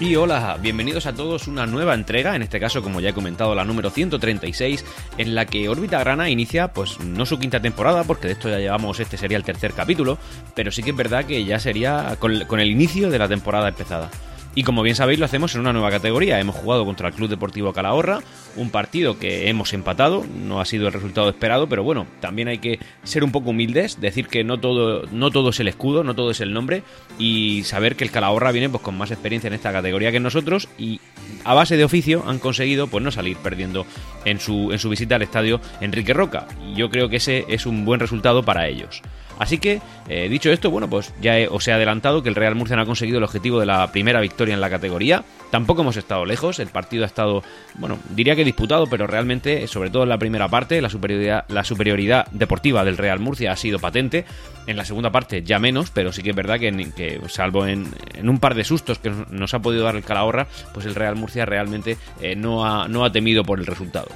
Y hola, bienvenidos a todos una nueva entrega, en este caso como ya he comentado la número 136, en la que Órbita Grana inicia pues no su quinta temporada, porque de esto ya llevamos, este sería el tercer capítulo, pero sí que es verdad que ya sería con, con el inicio de la temporada empezada. Y como bien sabéis, lo hacemos en una nueva categoría. Hemos jugado contra el Club Deportivo Calahorra, un partido que hemos empatado, no ha sido el resultado esperado, pero bueno, también hay que ser un poco humildes, decir que no todo, no todo es el escudo, no todo es el nombre, y saber que el Calahorra viene pues con más experiencia en esta categoría que nosotros, y a base de oficio han conseguido pues no salir perdiendo en su, en su visita al estadio Enrique Roca. Y yo creo que ese es un buen resultado para ellos. Así que, eh, dicho esto, bueno, pues ya os he adelantado que el Real Murcia no ha conseguido el objetivo de la primera victoria en la categoría. Tampoco hemos estado lejos, el partido ha estado, bueno, diría que disputado, pero realmente, sobre todo en la primera parte, la superioridad, deportiva del Real Murcia ha sido patente. En la segunda parte ya menos, pero sí que es verdad que, salvo en, un par de sustos que nos ha podido dar el Calahorra, pues el Real Murcia realmente eh, no, ha, no ha temido por el resultado.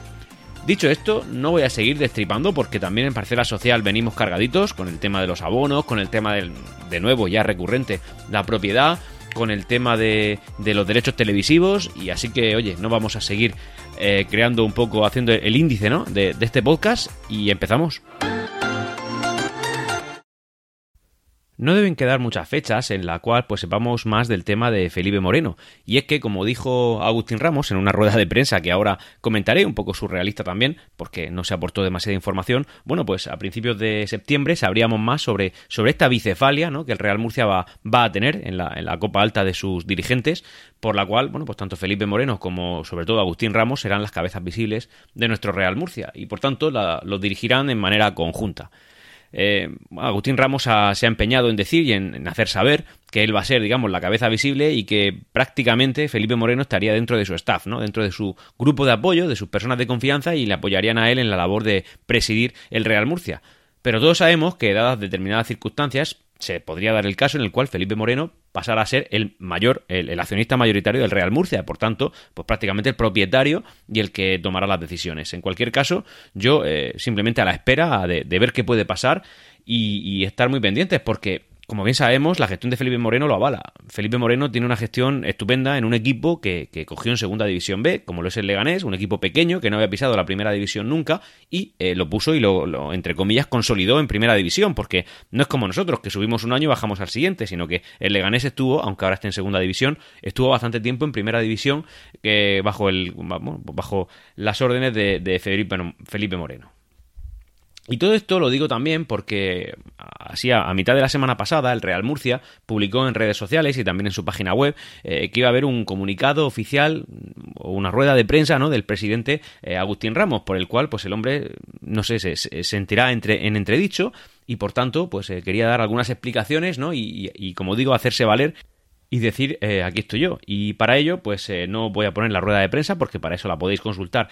Dicho esto, no voy a seguir destripando porque también en Parcela Social venimos cargaditos con el tema de los abonos, con el tema del, de nuevo ya recurrente, la propiedad, con el tema de, de los derechos televisivos y así que, oye, no vamos a seguir eh, creando un poco, haciendo el índice ¿no? de, de este podcast y empezamos. No deben quedar muchas fechas en la cual pues sepamos más del tema de Felipe Moreno. Y es que, como dijo Agustín Ramos en una rueda de prensa que ahora comentaré, un poco surrealista también, porque no se aportó demasiada información, bueno, pues a principios de septiembre sabríamos más sobre, sobre esta bicefalia ¿no? que el Real Murcia va, va a tener en la, en la copa alta de sus dirigentes, por la cual, bueno, pues tanto Felipe Moreno como sobre todo Agustín Ramos serán las cabezas visibles de nuestro Real Murcia y por tanto lo dirigirán en manera conjunta. Eh, Agustín Ramos se ha empeñado en decir y en, hacer saber que él va a ser, digamos, la cabeza visible y que prácticamente Felipe Moreno estaría dentro de su staff, ¿no? Dentro de su grupo de apoyo, de sus personas de confianza y le apoyarían a él en la labor de presidir el Real Murcia. Pero todos sabemos que, dadas determinadas circunstancias, se podría dar el caso en el cual Felipe Moreno pasara a ser el mayor, el, accionista mayoritario del Real Murcia, por tanto, pues prácticamente el propietario y el que tomará las decisiones. En cualquier caso, yo eh, simplemente a la espera de, ver qué puede pasar y, y estar muy pendientes, porque como bien sabemos, la gestión de Felipe Moreno lo avala. Felipe Moreno tiene una gestión estupenda en un equipo que, cogió en Segunda División B, como lo es el Leganés, un equipo pequeño que no había pisado la Primera División nunca, y eh, lo puso y lo, entre comillas, consolidó en Primera División, porque no es como nosotros, que subimos un año y bajamos al siguiente, sino que el Leganés estuvo, aunque ahora esté en Segunda División, estuvo bastante tiempo en Primera División que bajo, el, bajo las órdenes de, Felipe Moreno. Y todo esto lo digo también porque así a, mitad de la semana pasada el Real Murcia publicó en redes sociales y también en su página web eh, que iba a haber un comunicado oficial o una rueda de prensa ¿no? del presidente eh, Agustín Ramos por el cual pues el hombre no sé se, sentirá entre, en entredicho y por tanto pues eh, quería dar algunas explicaciones ¿no? y, y como digo hacerse valer y decir eh, aquí estoy yo. Y para ello, pues eh, no voy a poner la rueda de prensa porque para eso la podéis consultar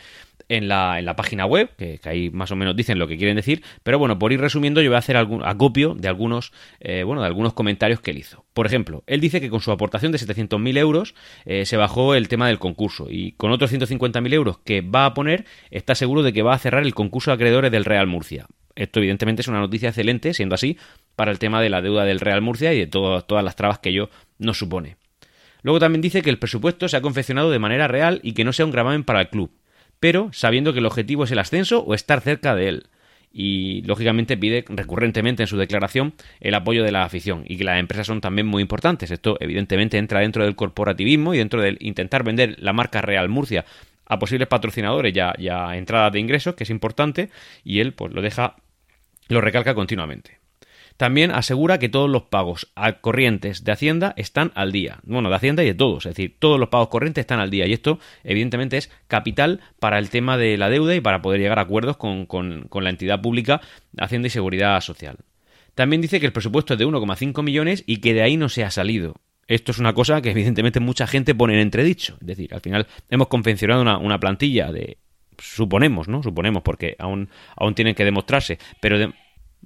en la, en la página web, que, ahí más o menos dicen lo que quieren decir. Pero bueno, por ir resumiendo, yo voy a hacer algún acopio de algunos, eh, bueno, de algunos comentarios que él hizo. Por ejemplo, él dice que con su aportación de 700.000 euros se bajó el tema del concurso y con otros 150.000 euros que va a poner, está seguro de que va a cerrar el concurso de acreedores del Real Murcia. Esto evidentemente es una noticia excelente, siendo así, para el tema de la deuda del Real Murcia y de todas las trabas que ello nos supone. Luego también dice que el presupuesto se ha confeccionado de manera real y que no sea un gravamen para el club, pero sabiendo que el objetivo es el ascenso o estar cerca de él. Y lógicamente pide recurrentemente en su declaración el apoyo de la afición y que las empresas son también muy importantes. Esto evidentemente entra dentro del corporativismo y dentro del intentar vender la marca Real Murcia a posibles patrocinadores ya, ya entradas de ingresos, que es importante, y él pues lo deja, lo recalca continuamente. También asegura que todos los pagos corrientes de Hacienda están al día. Bueno, de Hacienda y de todos, es decir, todos los pagos corrientes están al día. Y esto, evidentemente, es capital para el tema de la deuda y para poder llegar a acuerdos con, con la entidad pública Hacienda y Seguridad Social. También dice que el presupuesto es de 1,5 millones y que de ahí no se ha salido. Esto es una cosa que evidentemente mucha gente pone en entredicho. Es decir, al final hemos confeccionado una, una plantilla de suponemos, ¿no? Suponemos, porque aún, aún tienen que demostrarse, pero de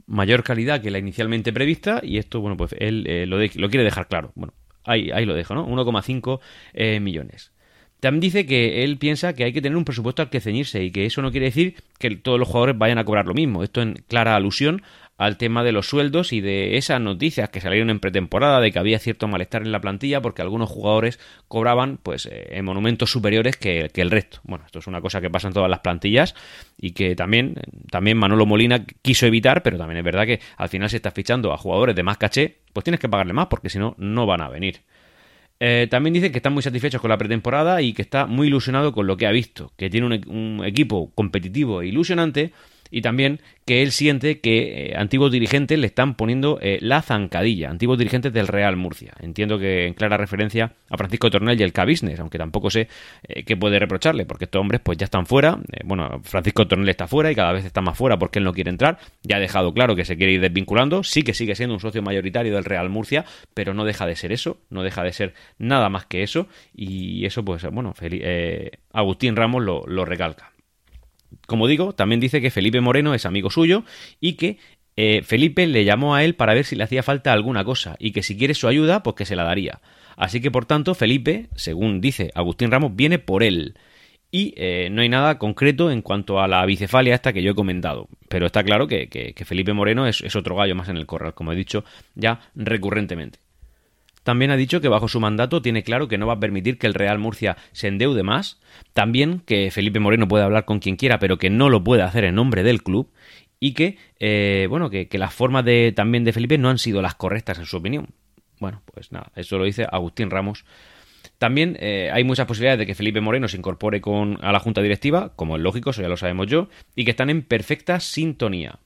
mayor calidad que la inicialmente prevista y esto, bueno, pues él eh, lo, lo, quiere dejar claro. Bueno, ahí, ahí lo dejo, ¿no? 1,5 eh, millones. También dice que él piensa que hay que tener un presupuesto al que ceñirse y que eso no quiere decir que todos los jugadores vayan a cobrar lo mismo. Esto en clara alusión al tema de los sueldos y de esas noticias que salieron en pretemporada de que había cierto malestar en la plantilla porque algunos jugadores cobraban pues eh, en monumentos superiores que, el resto. Bueno, esto es una cosa que pasa en todas las plantillas y que también, también Manolo Molina quiso evitar, pero también es verdad que al final se está fichando a jugadores de más caché, pues tienes que pagarle más porque si no, no van a venir. Eh, también dice que está muy satisfecho con la pretemporada y que está muy ilusionado con lo que ha visto, que tiene un, un equipo competitivo e ilusionante y también que él siente que eh, antiguos dirigentes le están poniendo eh, la zancadilla, antiguos dirigentes del Real Murcia. Entiendo que en clara referencia a Francisco Tornel y el K-Business, aunque tampoco sé eh, qué puede reprocharle, porque estos hombres pues ya están fuera. bueno, Francisco Tornel está fuera y cada vez está más fuera porque él no quiere entrar. Ya ha dejado claro que se quiere ir desvinculando. Sí que sigue siendo un socio mayoritario del Real Murcia, pero no deja de ser eso, no deja de ser nada más que eso. Y eso, pues bueno, Agustín Ramos lo, lo recalca como digo, también dice que Felipe Moreno es amigo suyo y que eh, Felipe le llamó a él para ver si le hacía falta alguna cosa y que si quiere su ayuda, pues que se la daría. Así que por tanto, Felipe, según dice Agustín Ramos, viene por él. Y eh, no hay nada concreto en cuanto a la bicefalia esta que yo he comentado. Pero está claro que, Felipe Moreno es otro gallo más en el corral, como he dicho ya recurrentemente. También ha dicho que bajo su mandato tiene claro que no va a permitir que el Real Murcia se endeude más. También que Felipe Moreno puede hablar con quien quiera, pero que no lo puede hacer en nombre del club. Y que, eh, bueno, que, las formas de, también de Felipe no han sido las correctas en su opinión. Bueno, pues nada, eso lo dice Agustín Ramos. También eh, hay muchas posibilidades de que Felipe Moreno se incorpore con, a la junta directiva, como es lógico, eso ya lo sabemos yo, y que están en perfecta sintonía.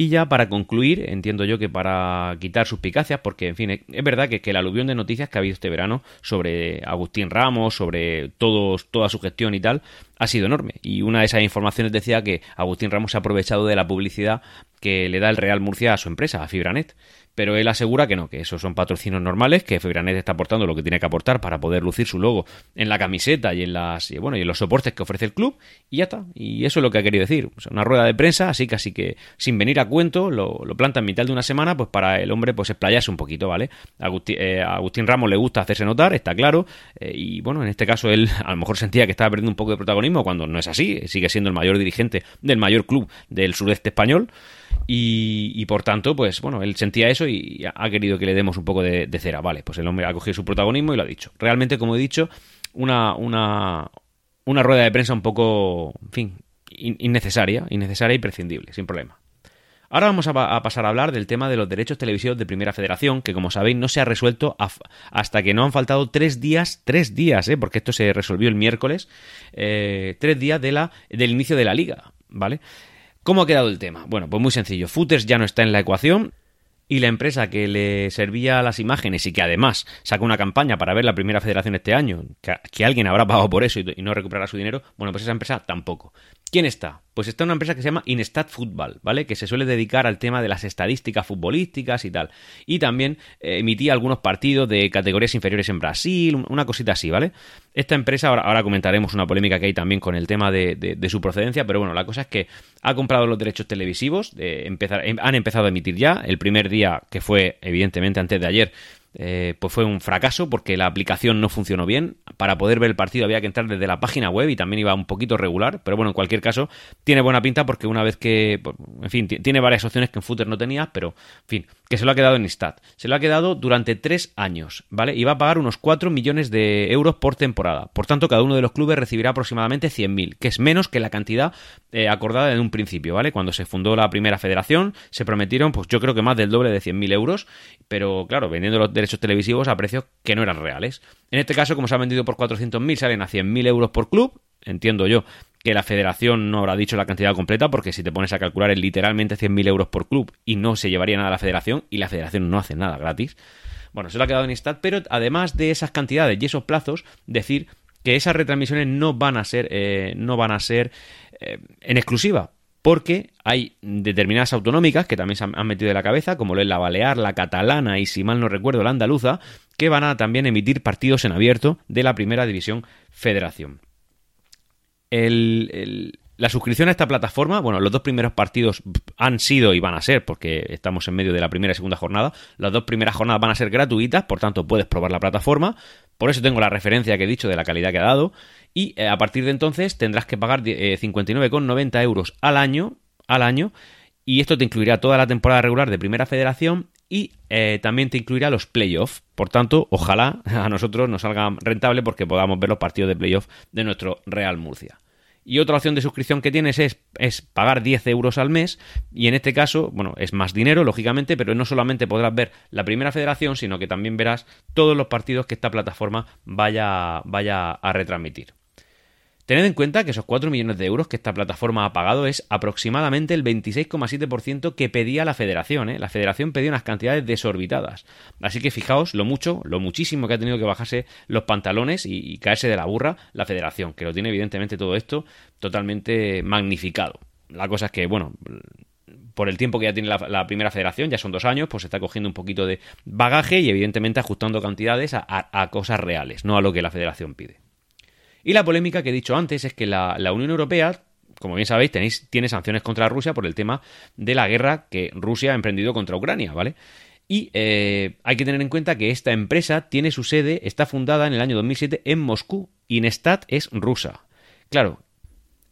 Y ya para concluir, entiendo yo que para quitar suspicacias, porque en fin, es verdad que, que, el aluvión de noticias que ha habido este verano sobre Agustín Ramos, sobre todos, toda su gestión y tal, ha sido enorme. Y una de esas informaciones decía que Agustín Ramos se ha aprovechado de la publicidad que le da el Real Murcia a su empresa, a Fibranet pero él asegura que no, que esos son patrocinios normales, que Fibranet está aportando lo que tiene que aportar para poder lucir su logo en la camiseta y en las bueno, y en los soportes que ofrece el club y ya está. Y eso es lo que ha querido decir. una rueda de prensa, así casi que sin venir a cuento, lo, planta en mitad de una semana, pues para el hombre pues explayarse un poquito, ¿vale? Eh, a Agustín, Ramos le gusta hacerse notar, está claro, eh, y bueno, en este caso él a lo mejor sentía que estaba perdiendo un poco de protagonismo cuando no es así, sigue siendo el mayor dirigente del mayor club del sureste español. Y, por tanto, pues bueno, él sentía eso y ha querido que le demos un poco de, cera. Vale, pues el hombre ha cogido su protagonismo y lo ha dicho. Realmente, como he dicho, una, una, una rueda de prensa un poco, en fin, innecesaria, innecesaria y sin problema. Ahora vamos a, pasar a hablar del tema de los derechos televisivos de Primera Federación, que como sabéis no se ha resuelto hasta que no han faltado tres días, tres días, ¿eh? porque esto se resolvió el miércoles, eh, tres días de la, del inicio de la liga, ¿vale? ¿Cómo ha quedado el tema? Bueno, pues muy sencillo. Footers ya no está en la ecuación y la empresa que le servía las imágenes y que además saca una campaña para ver la primera federación este año, que, alguien habrá pagado por eso y, no recuperará su dinero, bueno, pues esa empresa tampoco. ¿Quién está? Pues está una empresa que se llama Instat Football, ¿vale? Que se suele dedicar al tema de las estadísticas futbolísticas y tal. Y también eh, emitía algunos partidos de categorías inferiores en Brasil, una cosita así, ¿vale? Esta empresa, ahora, comentaremos una polémica que hay también con el tema de, su procedencia, pero bueno, la cosa es que ha comprado los derechos televisivos, em, han empezado a emitir ya. El primer día, que fue evidentemente antes de ayer, eh, pues fue un fracaso porque la aplicación no funcionó bien. Para poder ver el partido había que entrar desde la página web y también iba un poquito regular, pero bueno, en cualquier caso tiene buena pinta porque una vez que, pues, en fin, tiene varias opciones que en Footer no tenía, pero en fin, que se lo ha quedado en Stat. Se lo ha quedado durante tres años, ¿vale? Y va a pagar unos 4 millones de euros por temporada. Por tanto, cada uno de los clubes recibirá aproximadamente 100.000, que es menos que la cantidad eh, acordada en un principio, ¿vale? Cuando se fundó la primera federación se prometieron, pues yo creo que más del doble de 100.000 euros, pero claro, vendiendo los derechos televisivos a precios que no eran reales. En este caso, como se ha vendido por 400.000, salen a 100.000 euros por club. Entiendo yo que la federación no habrá dicho la cantidad completa, porque si te pones a calcular es literalmente 100.000 euros por club y no se llevaría nada a la federación, y la federación no hace nada gratis. Bueno, se lo ha quedado en Instat, pero además de esas cantidades y esos plazos, decir que esas retransmisiones no van a ser, eh, no van a ser eh, en exclusiva, porque hay determinadas autonómicas que también se han metido en la cabeza, como lo es la Balear, la Catalana y, si mal no recuerdo, la Andaluza, que van a también emitir partidos en abierto de la Primera División Federación. La suscripción a esta plataforma, bueno, los dos primeros partidos han sido y van a ser, porque estamos en medio de la primera y segunda jornada, las dos primeras jornadas van a ser gratuitas, por tanto puedes probar la plataforma, por eso tengo la referencia que he dicho de la calidad que ha dado, y eh, a partir de entonces tendrás que pagar 59,90 eh, euros al año, al año, y esto te incluirá toda la temporada regular de Primera Federación y eh, también te incluirá los playoffs. Por tanto, ojalá a nosotros nos salga rentable porque podamos ver los partidos de playoff de nuestro Real Murcia. Y otra opción de suscripción que tienes es, es, pagar 10 euros al mes y en este caso, bueno, es más dinero, lógicamente, pero no solamente podrás ver la primera federación, sino que también verás todos los partidos que esta plataforma vaya, vaya a retransmitir. Tened en cuenta que esos 4 millones de euros que esta plataforma ha pagado es aproximadamente el 26,7% que pedía la federación. ¿eh? La federación pedía unas cantidades desorbitadas. Así que fijaos lo mucho, lo muchísimo que ha tenido que bajarse los pantalones y, caerse de la burra la federación, que lo tiene evidentemente todo esto totalmente magnificado. La cosa es que, bueno, por el tiempo que ya tiene la, primera federación, ya son dos años, pues está cogiendo un poquito de bagaje y evidentemente ajustando cantidades a cosas reales, no a lo que la federación pide. Y la polémica que he dicho antes es que la, Unión Europea, como bien sabéis, tenéis, tiene sanciones contra Rusia por el tema de la guerra que Rusia ha emprendido contra Ucrania, ¿vale? Y eh, hay que tener en cuenta que esta empresa tiene su sede, está fundada en el año 2007 en Moscú. y Nestat es rusa. Claro,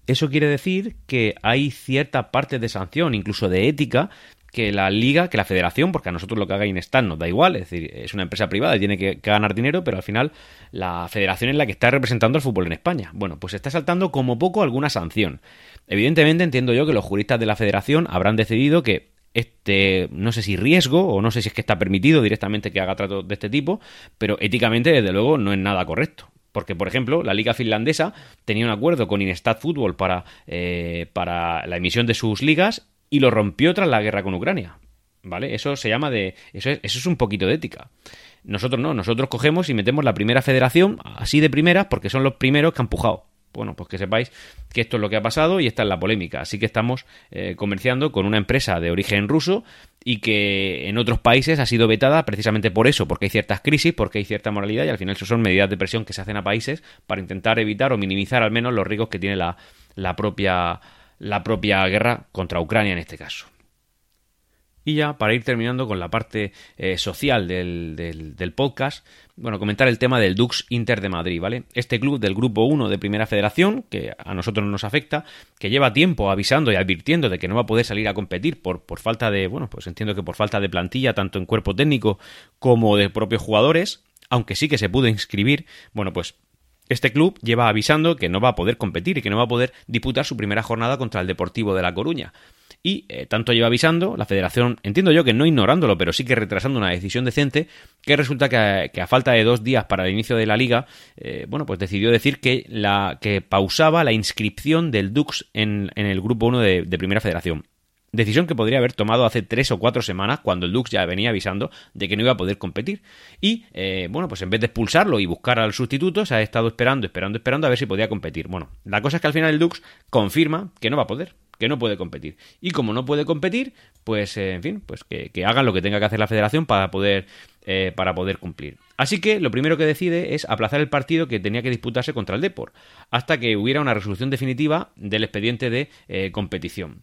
eso quiere decir que hay cierta parte de sanción, incluso de ética, que la liga, que la federación, porque a nosotros lo que haga Inestat nos da igual, es decir, es una empresa privada y tiene que, ganar dinero, pero al final la federación es la que está representando el fútbol en España. Bueno, pues está saltando como poco alguna sanción. Evidentemente entiendo yo que los juristas de la federación habrán decidido que este, no sé si riesgo o no sé si es que está permitido directamente que haga trato de este tipo, pero éticamente desde luego no es nada correcto. Porque, por ejemplo, la liga finlandesa tenía un acuerdo con Inestat Fútbol para, eh, para la emisión de sus ligas y lo rompió tras la guerra con Ucrania. ¿Vale? Eso se llama de. Eso es, eso es un poquito de ética. Nosotros no, nosotros cogemos y metemos la primera federación así de primeras porque son los primeros que han empujado. Bueno, pues que sepáis que esto es lo que ha pasado y esta es la polémica. Así que estamos eh, comerciando con una empresa de origen ruso y que en otros países ha sido vetada precisamente por eso, porque hay ciertas crisis, porque hay cierta moralidad y al final eso son medidas de presión que se hacen a países para intentar evitar o minimizar al menos los riesgos que tiene la, la propia la propia guerra contra Ucrania en este caso. Y ya para ir terminando con la parte eh, social del, del, podcast, bueno, comentar el tema del Dux Inter de Madrid, ¿vale? Este club del Grupo 1 de Primera Federación, que a nosotros no nos afecta, que lleva tiempo avisando y advirtiendo de que no va a poder salir a competir por, por falta de, bueno, pues entiendo que por falta de plantilla, tanto en cuerpo técnico como de propios jugadores, aunque sí que se pudo inscribir, bueno, pues este club lleva avisando que no va a poder competir y que no va a poder disputar su primera jornada contra el Deportivo de La Coruña. Y eh, tanto lleva avisando, la federación, entiendo yo que no ignorándolo, pero sí que retrasando una decisión decente, que resulta que a, falta de dos días para el inicio de la liga, eh, bueno, pues decidió decir que, la, que pausaba la inscripción del Dux en, el grupo 1 de Primera Federación. Decisión que podría haber tomado hace tres o cuatro semanas cuando el Dux ya venía avisando de que no iba a poder competir. Y, eh, bueno, pues en vez de expulsarlo y buscar al sustituto, se ha estado esperando, esperando, esperando a ver si podía competir. Bueno, la cosa es que al final el Dux confirma que no va a poder, que no puede competir. Y como no puede competir, pues, eh, en fin, pues que, hagan lo que tenga que hacer la federación para poder, eh, para poder cumplir. Así que lo primero que decide es aplazar el partido que tenía que disputarse contra el Depor, hasta que hubiera una resolución definitiva del expediente de competición.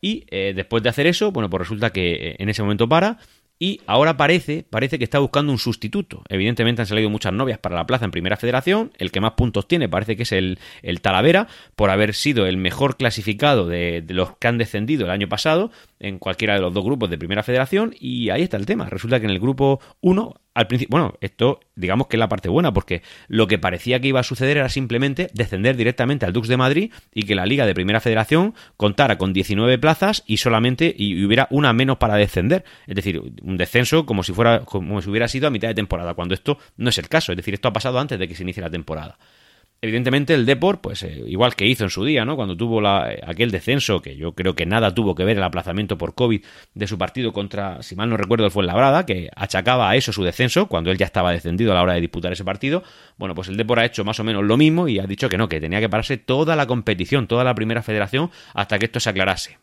Y eh, después de hacer eso, bueno, pues resulta que eh, en ese momento para y ahora parece, parece que está buscando un sustituto. Evidentemente han salido muchas novias para la plaza en Primera Federación. El que más puntos tiene parece que es el, el Talavera, por haber sido el mejor clasificado de, de, los que han descendido el año pasado en cualquiera de los dos grupos de Primera Federación. Y ahí está el tema. Resulta que en el grupo 1 al principio, bueno, esto digamos que es la parte buena, porque lo que parecía que iba a suceder era simplemente descender directamente al Dux de Madrid y que la Liga de Primera Federación contara con 19 plazas y solamente y hubiera una menos para descender. Es decir, un descenso como si fuera como si hubiera sido a mitad de temporada, cuando esto no es el caso. Es decir, esto ha pasado antes de que se inicie la temporada. Evidentemente el Deport, pues eh, igual que hizo en su día, ¿no? Cuando tuvo la, eh, aquel descenso, que yo creo que nada tuvo que ver el aplazamiento por COVID de su partido contra, si mal no recuerdo, el Fuenlabrada, que achacaba a eso su descenso, cuando él ya estaba descendido a la hora de disputar ese partido. Bueno, pues el Deport ha hecho más o menos lo mismo y ha dicho que no, que tenía que pararse toda la competición, toda la primera federación, hasta que esto se aclarase.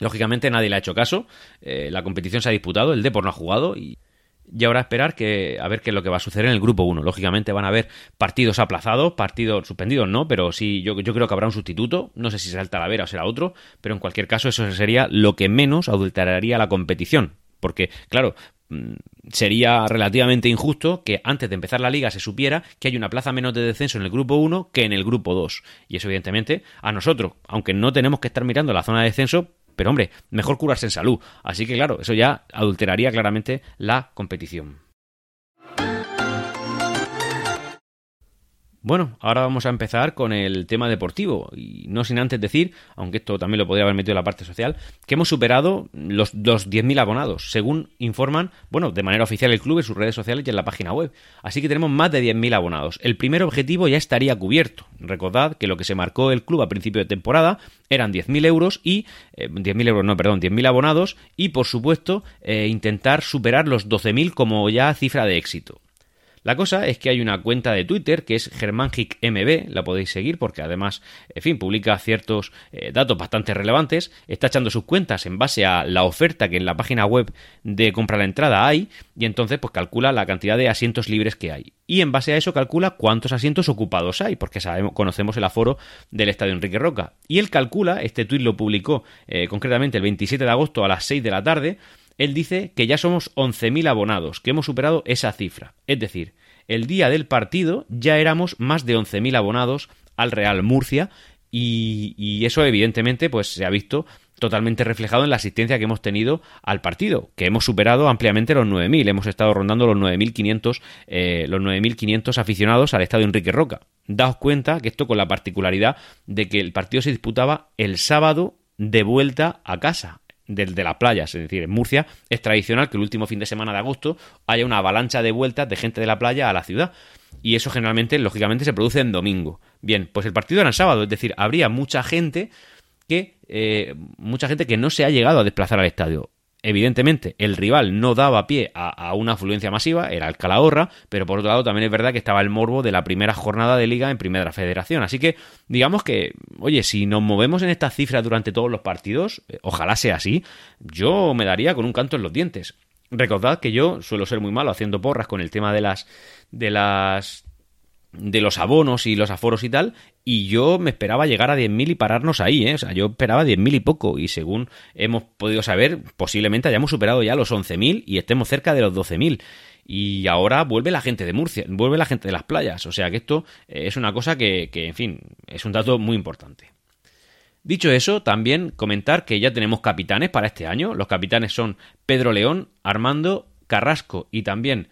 Lógicamente nadie le ha hecho caso, eh, la competición se ha disputado, el Deport no ha jugado y y ahora esperar que, a ver qué es lo que va a suceder en el grupo 1. Lógicamente van a haber partidos aplazados, partidos suspendidos, no, pero sí, yo, yo creo que habrá un sustituto. No sé si será el Talavera o será otro, pero en cualquier caso eso sería lo que menos adulteraría la competición. Porque, claro, mm, sería relativamente injusto que antes de empezar la liga se supiera que hay una plaza menos de descenso en el grupo 1 que en el grupo 2. Y eso, evidentemente, a nosotros, aunque no tenemos que estar mirando la zona de descenso, pero hombre, mejor curarse en salud. Así que claro, eso ya adulteraría claramente la competición. Bueno, ahora vamos a empezar con el tema deportivo. Y no sin antes decir, aunque esto también lo podría haber metido en la parte social, que hemos superado los, 10.000 abonados, según informan, bueno, de manera oficial el club en sus redes sociales y en la página web. Así que tenemos más de 10.000 abonados. El primer objetivo ya estaría cubierto. Recordad que lo que se marcó el club a principio de temporada eran 10.000 euros y... 10.000 eh, euros, no, perdón, 10.000 abonados y, por supuesto, eh, intentar superar los 12.000 como ya cifra de éxito. La cosa es que hay una cuenta de Twitter que es GermanHickMB, la podéis seguir porque además, en fin, publica ciertos eh, datos bastante relevantes, está echando sus cuentas en base a la oferta que en la página web de compra la entrada hay y entonces pues calcula la cantidad de asientos libres que hay. Y en base a eso calcula cuántos asientos ocupados hay, porque sabemos, conocemos el aforo del Estadio Enrique Roca. Y él calcula, este tuit lo publicó eh, concretamente el 27 de agosto a las 6 de la tarde, él dice que ya somos 11.000 abonados, que hemos superado esa cifra. Es decir, el día del partido ya éramos más de 11.000 abonados al Real Murcia y, eso evidentemente pues se ha visto totalmente reflejado en la asistencia que hemos tenido al partido, que hemos superado ampliamente los 9.000, hemos estado rondando los 9.500 eh, los 9.500 aficionados al estadio Enrique Roca. Daos cuenta que esto con la particularidad de que el partido se disputaba el sábado de vuelta a casa, de, de, las playas. Es decir, en Murcia es tradicional que el último fin de semana de agosto haya una avalancha de vueltas de gente de la playa a la ciudad. Y eso generalmente, lógicamente, se produce en domingo. Bien, pues el partido era en sábado, es decir, habría mucha gente que eh, mucha gente que no se ha llegado a desplazar al estadio. Evidentemente, el rival no daba pie a, una afluencia masiva, era el Calahorra, pero por otro lado también es verdad que estaba el morbo de la primera jornada de liga en Primera Federación. Así que, digamos que, oye, si nos movemos en estas cifras durante todos los partidos, eh, ojalá sea así, yo me daría con un canto en los dientes. Recordad que yo suelo ser muy malo haciendo porras con el tema de las de las de los abonos y los aforos y tal, y yo me esperaba llegar a 10.000 y pararnos ahí, ¿eh? O sea, yo esperaba 10.000 y poco, y según hemos podido saber, posiblemente hayamos superado ya los 11.000 y estemos cerca de los 12.000. Y ahora vuelve la gente de Murcia, vuelve la gente de las playas, o sea que esto eh, es una cosa que, que en fin, es un dato muy importante. Dicho eso, también comentar que ya tenemos capitanes para este año. Los capitanes son Pedro León, Armando, Carrasco y también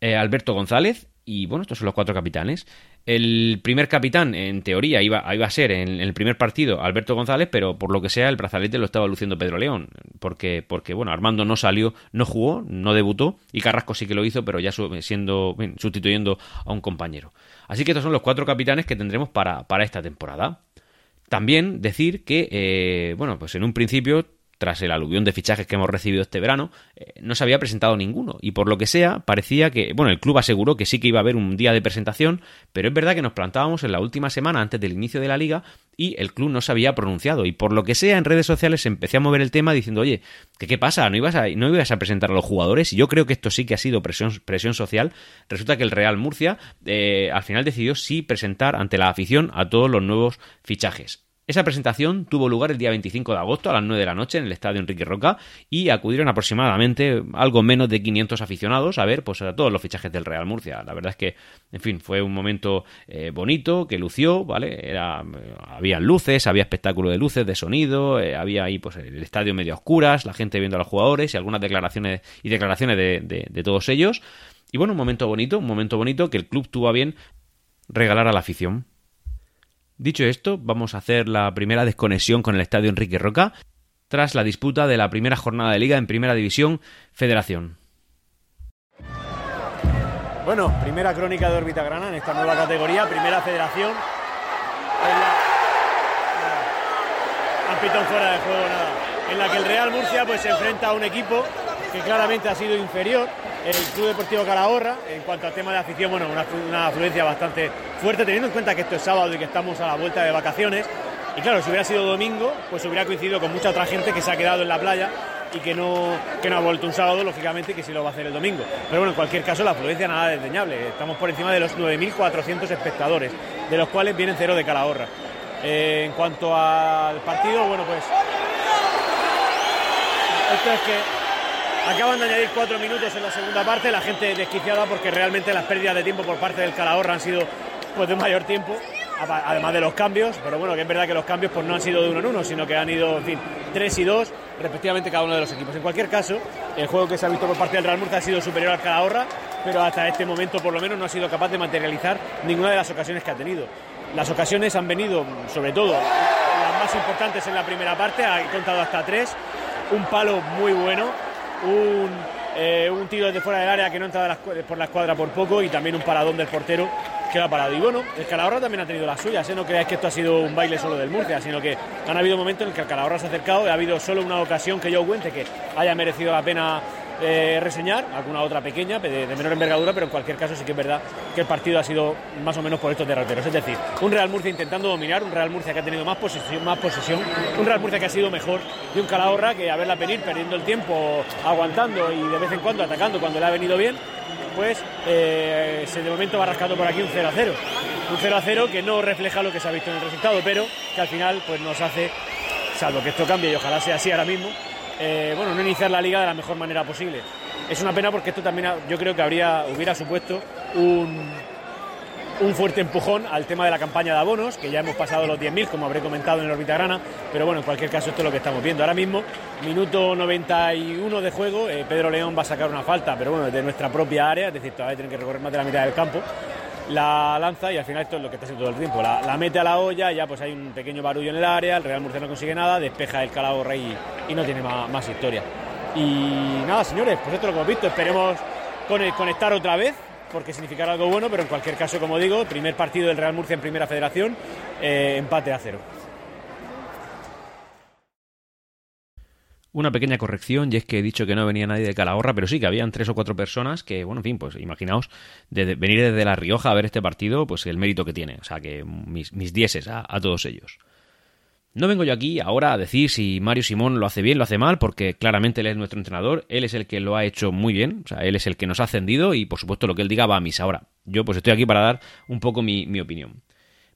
eh, Alberto González. Y bueno, estos son los cuatro capitanes. El primer capitán, en teoría, iba, iba a ser en, el primer partido Alberto González, pero por lo que sea, el brazalete lo estaba luciendo Pedro León. Porque, porque bueno, Armando no salió, no jugó, no debutó, y Carrasco sí que lo hizo, pero ya siendo, sustituyendo a un compañero. Así que estos son los cuatro capitanes que tendremos para, para esta temporada. También decir que, eh, bueno, pues en un principio tras el aluvión de fichajes que hemos recibido este verano, eh, no se había presentado ninguno. Y por lo que sea, parecía que, bueno, el club aseguró que sí que iba a haber un día de presentación, pero es verdad que nos plantábamos en la última semana antes del inicio de la liga y el club no se había pronunciado. Y por lo que sea, en redes sociales empecé a mover el tema diciendo, oye, ¿qué, qué pasa? ¿No ibas, a, ¿No ibas a presentar a los jugadores? Y yo creo que esto sí que ha sido presión, presión social. Resulta que el Real Murcia eh, al final decidió sí presentar ante la afición a todos los nuevos fichajes. Esa presentación tuvo lugar el día 25 de agosto a las 9 de la noche en el estadio Enrique Roca y acudieron aproximadamente algo menos de 500 aficionados a ver pues a todos los fichajes del Real Murcia. La verdad es que, en fin, fue un momento eh, bonito que lució, ¿vale? Era, había luces, había espectáculo de luces, de sonido, eh, había ahí pues el estadio medio oscuras, la gente viendo a los jugadores y algunas declaraciones y declaraciones de, de todos ellos. Y bueno, un momento bonito, un momento bonito que el club tuvo a bien regalar a la afición. Dicho esto, vamos a hacer la primera desconexión con el estadio Enrique Roca tras la disputa de la primera jornada de liga en Primera División Federación. Bueno, primera crónica de órbita grana en esta nueva categoría, Primera Federación. En fuera de juego, nada. En la que el Real Murcia pues se enfrenta a un equipo que claramente ha sido inferior, el Club Deportivo Calahorra, en cuanto al tema de afición, bueno, una, afluencia bastante fuerte, teniendo en cuenta que esto es sábado y que estamos a la vuelta de vacaciones. Y claro, si hubiera sido domingo, pues hubiera coincidido con mucha otra gente que se ha quedado en la playa y que no, que no ha vuelto un sábado, lógicamente, que sí lo va a hacer el domingo. Pero bueno, en cualquier caso, la afluencia nada desdeñable. Estamos por encima de los 9.400 espectadores, de los cuales vienen cero de Calahorra. Eh, en cuanto al partido, bueno, pues. Esto es que acaban de añadir cuatro minutos en la segunda parte, la gente desquiciada porque realmente las pérdidas de tiempo por parte del Calahorra han sido pues, de mayor tiempo además de los cambios, pero bueno, que es verdad que los cambios pues no han sido de uno en uno, sino que han ido, fin, tres y dos, respectivamente cada uno de los equipos. En cualquier caso, el juego que se ha visto por parte del Real Murcia ha sido superior al Calahorra, pero hasta este momento por lo menos no ha sido capaz de materializar ninguna de las ocasiones que ha tenido. Las ocasiones han venido, sobre todo, las más importantes en la primera parte, ha contado hasta tres, un palo muy bueno, un, eh, un tiro desde fuera del área que no entra por la escuadra por poco y también un paradón del portero que ha parado. Y bueno, el Calahorra también ha tenido las suyas, ¿eh? no creáis que esto ha sido un baile solo del Murcia, sino que han habido momentos en el que el Calahorra se ha acercado y ha habido solo una ocasión que yo cuente que haya merecido la pena eh, reseñar, alguna otra pequeña, de, menor envergadura, pero en cualquier caso sí que es verdad que el partido ha sido más o menos por estos derroteros. Es decir, un Real Murcia intentando dominar, un Real Murcia que ha tenido más posesión, más posesión un Real Murcia que ha sido mejor y un Calahorra que a verla venir perdiendo el tiempo, aguantando y de vez en cuando atacando cuando le ha venido bien, pues eh, se de momento va rascando por aquí un 0 a 0. Un 0 a 0 que no refleja lo que se ha visto en el resultado, pero que al final pues nos hace, salvo que esto cambie y ojalá sea así ahora mismo, eh, bueno, no iniciar la liga de la mejor manera posible. Es una pena porque esto también yo creo que habría, hubiera supuesto un, un fuerte empujón al tema de la campaña de abonos, que ya hemos pasado los 10.000, como habré comentado en el Orbitagrana, pero bueno, en cualquier caso esto es lo que estamos viendo. Ahora mismo, minuto 91 de juego, eh, Pedro León va a sacar una falta, pero bueno, de nuestra propia área, es decir, todavía tiene que recorrer más de la mitad del campo, la lanza y al final esto es lo que está haciendo todo el tiempo, la, mete a la olla, ya pues hay un pequeño barullo en el área, el Real Murcia no consigue nada, despeja el Calahorra y, y no tiene más, historia. Y nada, señores, pues esto es lo que hemos visto, esperemos conectar otra vez porque significará algo bueno, pero en cualquier caso, como digo, primer partido del Real Murcia en Primera Federación, eh, empate a cero. Una pequeña corrección, y es que he dicho que no venía nadie de Calahorra, pero sí que habían tres o cuatro personas que, bueno, en fin, pues imaginaos, de, venir desde La Rioja a ver este partido, pues el mérito que tiene. O sea, que mis, mis dieces a todos ellos. No vengo yo aquí ahora a decir si Mario Simón lo hace bien, lo hace mal, porque claramente él es nuestro entrenador, él es el que lo ha hecho muy bien, o sea, él es el que nos ha ascendido y por supuesto lo que él diga va a misa. Ahora, yo pues estoy aquí para dar un poco mi, mi opinión.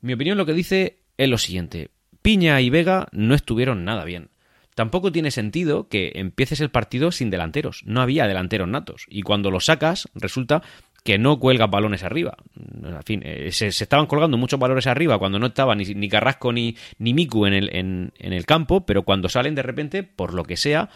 Mi opinión lo que dice es lo siguiente, Piña y Vega no estuvieron nada bien. Tampoco tiene sentido que empieces el partido sin delanteros. No había delanteros natos. Y cuando los sacas, resulta que no cuelga balones arriba. En fin, eh, se, estaban colgando muchos balones arriba cuando no estaba ni, ni Carrasco ni, ni Miku en el, en el campo, pero cuando salen de repente, por lo que sea,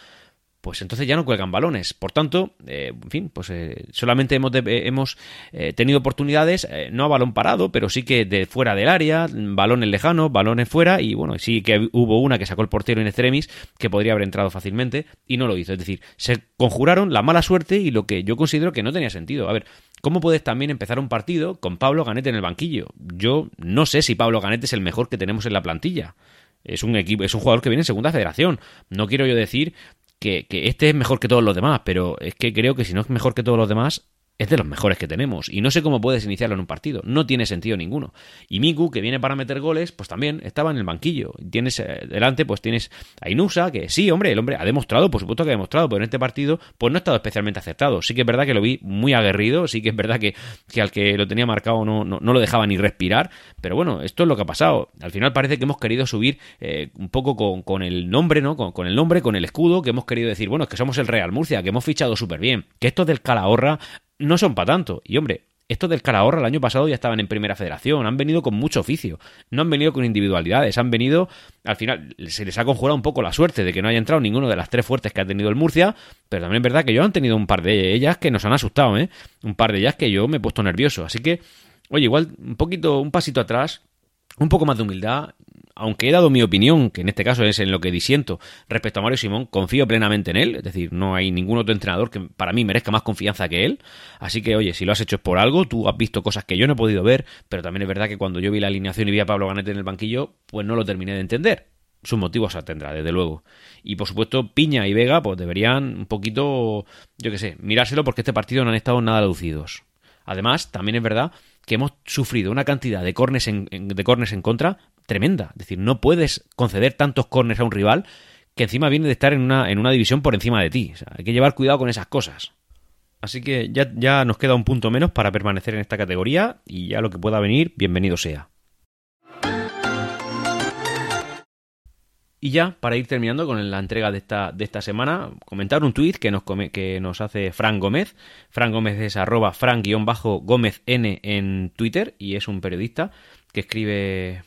pues entonces ya no cuelgan balones. Por tanto, eh, en fin, pues eh, solamente hemos, eh, tenido oportunidades, no a balón parado, pero sí que de fuera del área, balones lejanos, balones fuera, y bueno, sí que hubo una que sacó el portero en extremis, que podría haber entrado fácilmente, y no lo hizo. Es decir, se conjuraron la mala suerte y lo que yo considero que no tenía sentido. A ver, ¿cómo puedes también empezar un partido con Pablo Ganete en el banquillo? Yo no sé si Pablo Ganete es el mejor que tenemos en la plantilla. Es un equipo, es un jugador que viene en segunda federación. No quiero yo decir que, este es mejor que todos los demás, pero es que creo que si no es mejor que todos los demás, es de los mejores que tenemos y no sé cómo puedes iniciarlo en un partido, no tiene sentido ninguno. Y Miku, que viene para meter goles, pues también estaba en el banquillo. Tienes eh, delante, pues tienes a Inusa, que sí, hombre, el hombre ha demostrado, por supuesto que ha demostrado, pero en este partido, pues no ha estado especialmente acertado. Sí que es verdad que lo vi muy aguerrido, sí que es verdad que, que al que lo tenía marcado no, no, lo dejaba ni respirar, pero bueno, esto es lo que ha pasado. Al final parece que hemos querido subir eh, un poco con, con, el nombre, ¿no? Con, con, el nombre, con el escudo, que hemos querido decir, bueno, es que somos el Real Murcia, que hemos fichado súper bien, que esto del Calahorra no son para tanto. Y hombre, estos del Calahorra el año pasado ya estaban en primera federación, han venido con mucho oficio, no han venido con individualidades, han venido, al final se les ha conjurado un poco la suerte de que no haya entrado ninguno de las tres fuertes que ha tenido el Murcia, pero también es verdad que yo han tenido un par de ellas que nos han asustado, ¿eh? Un par de ellas que yo me he puesto nervioso, así que, oye, igual un poquito, un pasito atrás, un poco más de humildad aunque he dado mi opinión, que en este caso es en lo que disiento respecto a Mario Simón, confío plenamente en él, es decir, no hay ningún otro entrenador que para mí merezca más confianza que él, así que oye, si lo has hecho es por algo, tú has visto cosas que yo no he podido ver, pero también es verdad que cuando yo vi la alineación y vi a Pablo Ganete en el banquillo, pues no lo terminé de entender. Sus motivos tendrá, desde luego. Y por supuesto, Piña y Vega, pues deberían un poquito, yo qué sé, mirárselo porque este partido no han estado nada lucidos. Además, también es verdad que hemos sufrido una cantidad de en, de cornes en contra tremenda. Es decir, no puedes conceder tantos corners a un rival que encima viene de estar en una, en una división por encima de ti. hay que llevar cuidado con esas cosas. Así que ya, ya nos queda un punto menos para permanecer en esta categoría y ya lo que pueda venir, bienvenido sea. Y ya, para ir terminando con la entrega de esta, de esta semana, comentar un tuit que nos, que nos hace Fran Gómez. Fran Gómez es arroba fran-gómez n en Twitter y es un periodista que escribe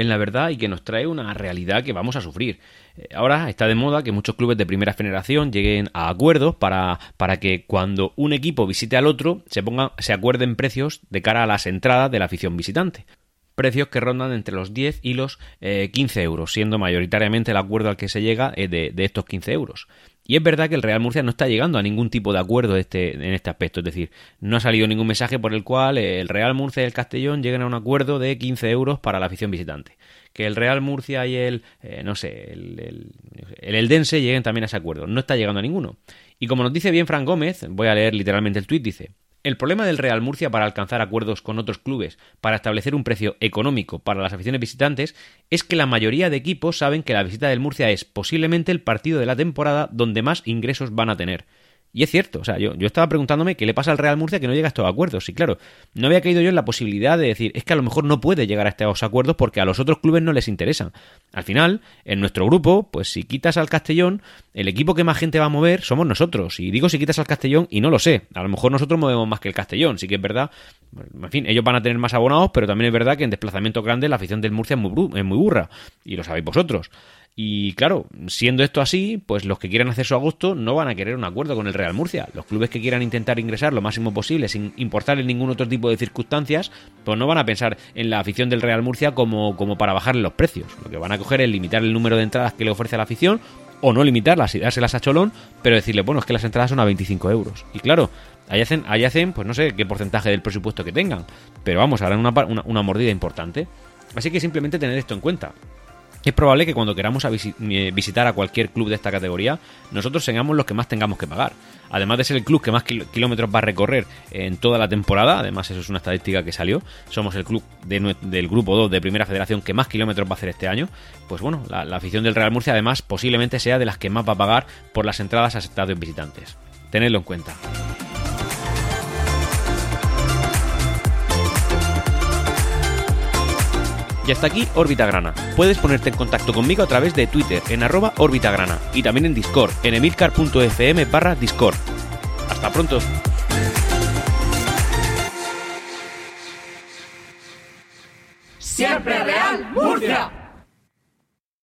en la verdad y que nos trae una realidad que vamos a sufrir. Eh, ahora está de moda que muchos clubes de primera generación lleguen a acuerdos para, para que cuando un equipo visite al otro se, ponga, se acuerden precios de cara a las entradas de la afición visitante precios que rondan entre los 10 y los 15 eh, euros, siendo mayoritariamente el acuerdo al que se llega de, estos 15 euros. Y es verdad que el Real Murcia no está llegando a ningún tipo de acuerdo este, en este aspecto, es decir, no ha salido ningún mensaje por el cual el Real Murcia y el Castellón lleguen a un acuerdo de 15 euros para la afición visitante. Que el Real Murcia y el, eh, no sé, el, el, el Eldense lleguen también a ese acuerdo. No está llegando a ninguno. Y como nos dice bien Fran Gómez, voy a leer literalmente el tuit, dice, el problema del Real Murcia para alcanzar acuerdos con otros clubes para establecer un precio económico para las aficiones visitantes es que la mayoría de equipos saben que la visita del Murcia es posiblemente el partido de la temporada donde más ingresos van a tener. Y es cierto, o sea, yo, yo estaba preguntándome qué le pasa al Real Murcia que no llega a estos acuerdos. Y claro, no había caído yo en la posibilidad de decir, es que a lo mejor no puede llegar a estos acuerdos porque a los otros clubes no les interesan. Al final, en nuestro grupo, pues si quitas al Castellón, el equipo que más gente va a mover somos nosotros. Y digo si quitas al Castellón y no lo sé. A lo mejor nosotros movemos más que el Castellón, sí que es verdad. En fin, ellos van a tener más abonados, pero también es verdad que en desplazamiento grande la afición del Murcia es muy, es muy burra. Y lo sabéis vosotros. Y claro, siendo esto así, pues los que quieran hacer su agosto no van a querer un acuerdo con el Real Murcia. Los clubes que quieran intentar ingresar lo máximo posible sin importarle ningún otro tipo de circunstancias, pues no van a pensar en la afición del Real Murcia como, como para bajarle los precios. Lo que van a coger es limitar el número de entradas que le ofrece a la afición o no limitarlas y dárselas a Cholón, pero decirle, bueno, es que las entradas son a 25 euros. Y claro, ahí hacen, hacen pues no sé qué porcentaje del presupuesto que tengan, pero vamos, harán una, una, una mordida importante. Así que simplemente tener esto en cuenta. Es probable que cuando queramos eh, visitar a cualquier club de esta categoría, nosotros seamos los que más tengamos que pagar. Además de ser el club que más kilómetros va a recorrer en toda la temporada, además eso es una estadística que salió, somos el club del grupo 2 de Primera Federación que más kilómetros va a hacer este año, pues bueno, la, la afición del Real Murcia además posiblemente sea de las que más va a pagar por las entradas a estadios visitantes. Tenedlo en cuenta. Y hasta aquí Órbita Grana. Puedes ponerte en contacto conmigo a través de Twitter en arroba Grana y también en Discord en emilcar.fm barra Discord. Hasta pronto. Siempre Real Murcia.